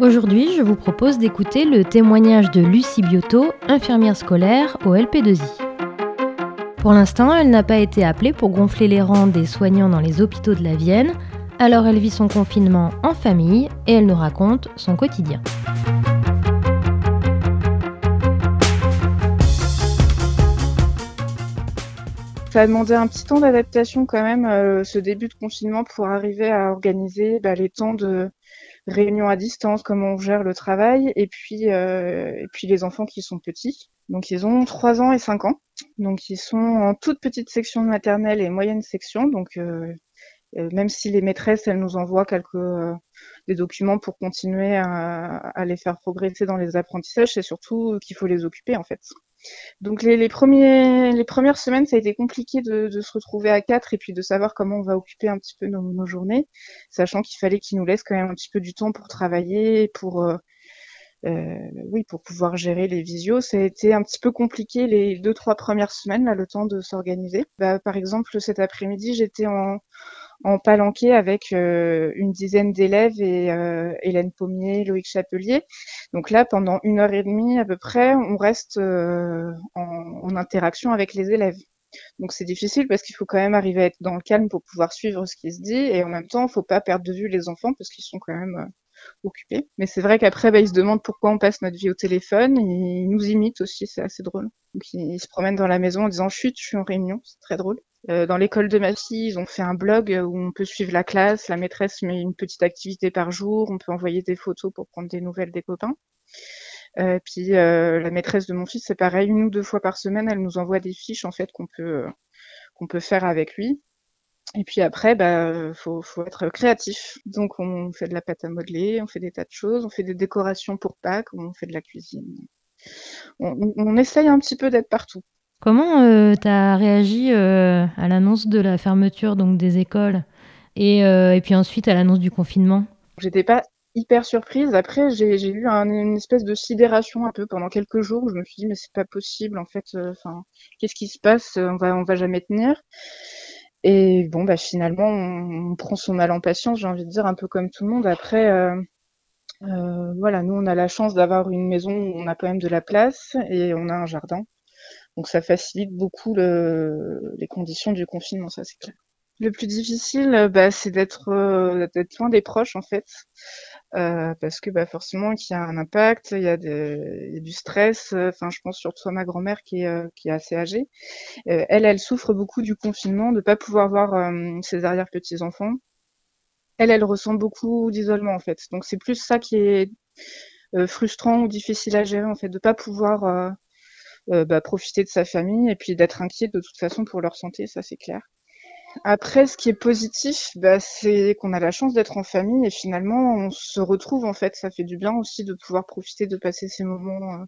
Aujourd'hui, je vous propose d'écouter le témoignage de Lucie Biotto, infirmière scolaire au LP2I. Pour l'instant, elle n'a pas été appelée pour gonfler les rangs des soignants dans les hôpitaux de la Vienne, alors elle vit son confinement en famille et elle nous raconte son quotidien. Ça a demandé un petit temps d'adaptation quand même, euh, ce début de confinement, pour arriver à organiser bah, les temps de réunions à distance, comment on gère le travail, et puis, euh, et puis les enfants qui sont petits. Donc ils ont 3 ans et 5 ans. Donc ils sont en toute petite section maternelle et moyenne section. Donc euh, euh, même si les maîtresses, elles nous envoient quelques des documents pour continuer à, les faire progresser dans les apprentissages, c'est surtout qu'il faut les occuper en fait. Donc les, premières semaines, ça a été compliqué de, se retrouver à quatre et puis de savoir comment on va occuper un petit peu nos, nos journées, sachant qu'il fallait qu'ils nous laissent quand même un petit peu du temps pour travailler, pour euh, euh, oui, pour pouvoir gérer les visios. Ça a été un petit peu compliqué les deux trois premières semaines, là, le temps de s'organiser. Bah, par exemple, cet après-midi, j'étais en en palanqué avec euh, une dizaine d'élèves et euh, Hélène Pommier, Loïc Chapelier. Donc là, pendant une heure et demie à peu près, on reste euh, en, en, interaction avec les élèves. Donc c'est difficile parce qu'il faut quand même arriver à être dans le calme pour pouvoir suivre ce qui se dit et en même temps, il faut pas perdre de vue les enfants parce qu'ils sont quand même occupés. Mais c'est vrai qu'après, bah, ils se demandent pourquoi on passe notre vie au téléphone. Ils nous imitent aussi, c'est assez drôle. Donc ils, ils, se promènent dans la maison en disant chut, je suis en réunion, c'est très drôle. Euh, dans l'école de ma fille, ils ont fait un blog où on peut suivre la classe, la maîtresse met une petite activité par jour, on peut envoyer des photos pour prendre des nouvelles des copains. Euh, puis euh, la maîtresse de mon fils, c'est pareil, une ou deux fois par semaine, elle nous envoie des fiches en fait qu'on peut qu'on peut faire avec lui. Et puis après, bah, faut, faut être créatif. Donc on fait de la pâte à modeler, on fait des tas de choses, on fait des décorations pour Pâques, on fait de la cuisine. On, on, on essaye un petit peu d'être partout. Comment euh, tu as réagi euh, à l'annonce de la fermeture donc, des écoles et, euh, puis ensuite à l'annonce du confinement? J'étais pas hyper surprise. Après, j'ai eu un, une espèce de sidération un peu pendant quelques jours. Je me suis dit, mais c'est pas possible, en fait. Enfin, qu'est-ce qui se passe? On va, on va jamais tenir. Et bon, bah finalement, on, on prend son mal en patience, j'ai envie de dire, un peu comme tout le monde. Après, euh, euh, voilà, nous, on a la chance d'avoir une maison où on a quand même de la place et on a un jardin. Donc ça facilite beaucoup le, les conditions du confinement, ça c'est clair. Le plus difficile, bah, c'est d'être euh, d'être loin des proches en fait, euh, parce que bah, forcément qu'il y a un impact, il y a, du stress. Enfin, je pense surtout à ma grand-mère qui est euh, qui est assez âgée. Euh, elle, elle souffre beaucoup du confinement, de pas pouvoir voir euh, ses arrière petits enfants. Elle, elle ressent beaucoup d'isolement en fait. Donc c'est plus ça qui est euh, frustrant ou difficile à gérer en fait, de pas pouvoir euh, bah, profiter de sa famille et puis d'être inquiet de toute façon pour leur santé, ça c'est clair. Après, ce qui est positif, bah, c'est qu'on a la chance d'être en famille et finalement on se retrouve en fait. Ça fait du bien aussi de pouvoir profiter de passer ces moments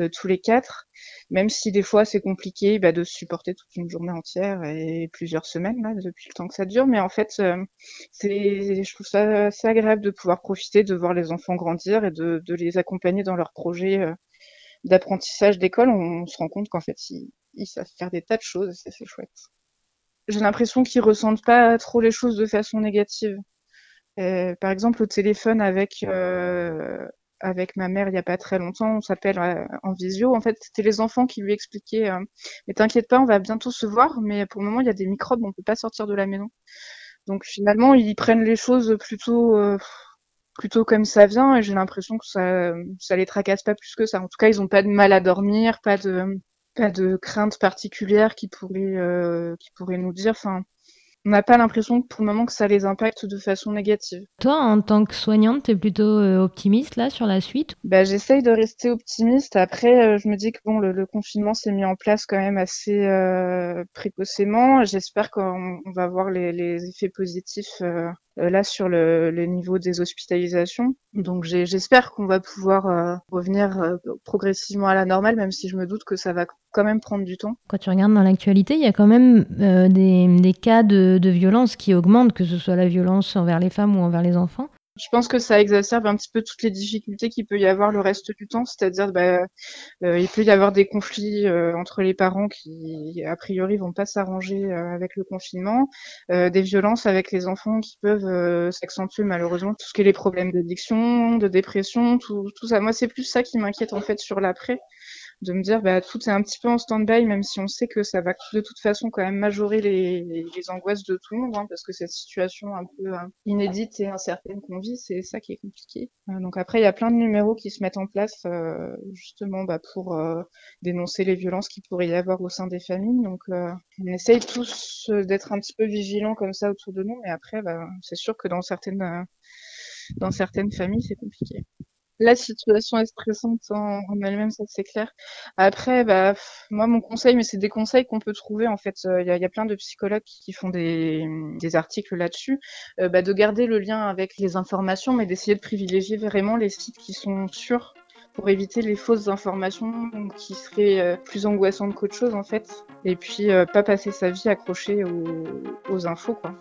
euh, tous les quatre, même si des fois c'est compliqué bah, de supporter toute une journée entière et plusieurs semaines là depuis le temps que ça dure. Mais en fait, euh, c'est, je trouve ça assez agréable de pouvoir profiter de voir les enfants grandir et de, de les accompagner dans leurs projets euh, d'apprentissage d'école, on, se rend compte qu'en fait, ils, ils, savent faire des tas de choses, c'est chouette. J'ai l'impression qu'ils ressentent pas trop les choses de façon négative. Euh, par exemple, au téléphone avec euh, avec ma mère il y a pas très longtemps, on s'appelle euh, en visio. En fait, c'était les enfants qui lui expliquaient euh, "Mais t'inquiète pas, on va bientôt se voir, mais pour le moment il y a des microbes, on peut pas sortir de la maison." Donc finalement, ils prennent les choses plutôt plutôt comme ça vient et j'ai l'impression que ça ça les tracasse pas plus que ça. En tout cas, ils ont pas de mal à dormir, pas de pas de crainte particulière qui pourrait euh, qui pourrait nous dire enfin on n'a pas l'impression pour le moment que ça les impacte de façon négative. Toi, en tant que soignante, tu es plutôt euh, optimiste là sur la suite? Bah, J'essaye de rester optimiste. Après, euh, je me dis que bon, le, le confinement s'est mis en place quand même assez euh, précocement. J'espère qu'on va voir les, les, effets positifs euh, là sur le, le, niveau des hospitalisations. Donc j'espère qu'on va pouvoir euh, revenir euh, progressivement à la normale, même si je me doute que ça va quand même prendre du temps. Quand tu regardes dans l'actualité, il y a quand même euh, des, des, cas de, de, violence qui augmentent, que ce soit la violence envers les femmes ou envers les enfants. Je pense que ça exacerbe un petit peu toutes les difficultés qu'il peut y avoir le reste du temps, c'est-à-dire bah, euh, il peut y avoir des conflits euh, entre les parents qui a priori vont pas s'arranger euh, avec le confinement, des violences avec les enfants qui peuvent s'accentuer malheureusement, tout ce qui est les problèmes d'addiction, de dépression, tout, tout ça. Moi c'est plus ça qui m'inquiète en fait sur l'après de me dire bah tout est un petit peu en stand-by même si on sait que ça va de toute façon quand même majorer les, les, angoisses de tout le monde hein, parce que cette situation un peu hein, inédite et incertaine qu'on vit c'est ça qui est compliqué. Euh, donc après il y a plein de numéros qui se mettent en place euh, justement bah, pour euh, dénoncer les violences qui pourrait y avoir au sein des familles. Donc on essaye tous d'être un petit peu vigilants comme ça autour de nous mais après bah, c'est sûr que dans certaines dans certaines familles c'est compliqué la situation est stressante en, elle-même, ça c'est clair. Après, bah, moi mon conseil, mais c'est des conseils qu'on peut trouver en fait. Il y, a, plein de psychologues qui font des, articles là-dessus, euh, bah, de garder le lien avec les informations, mais d'essayer de privilégier vraiment les sites qui sont sûrs pour éviter les fausses informations qui seraient euh, plus angoissantes qu'autre chose en fait. Et puis euh, pas passer sa vie accroché aux, aux infos quoi.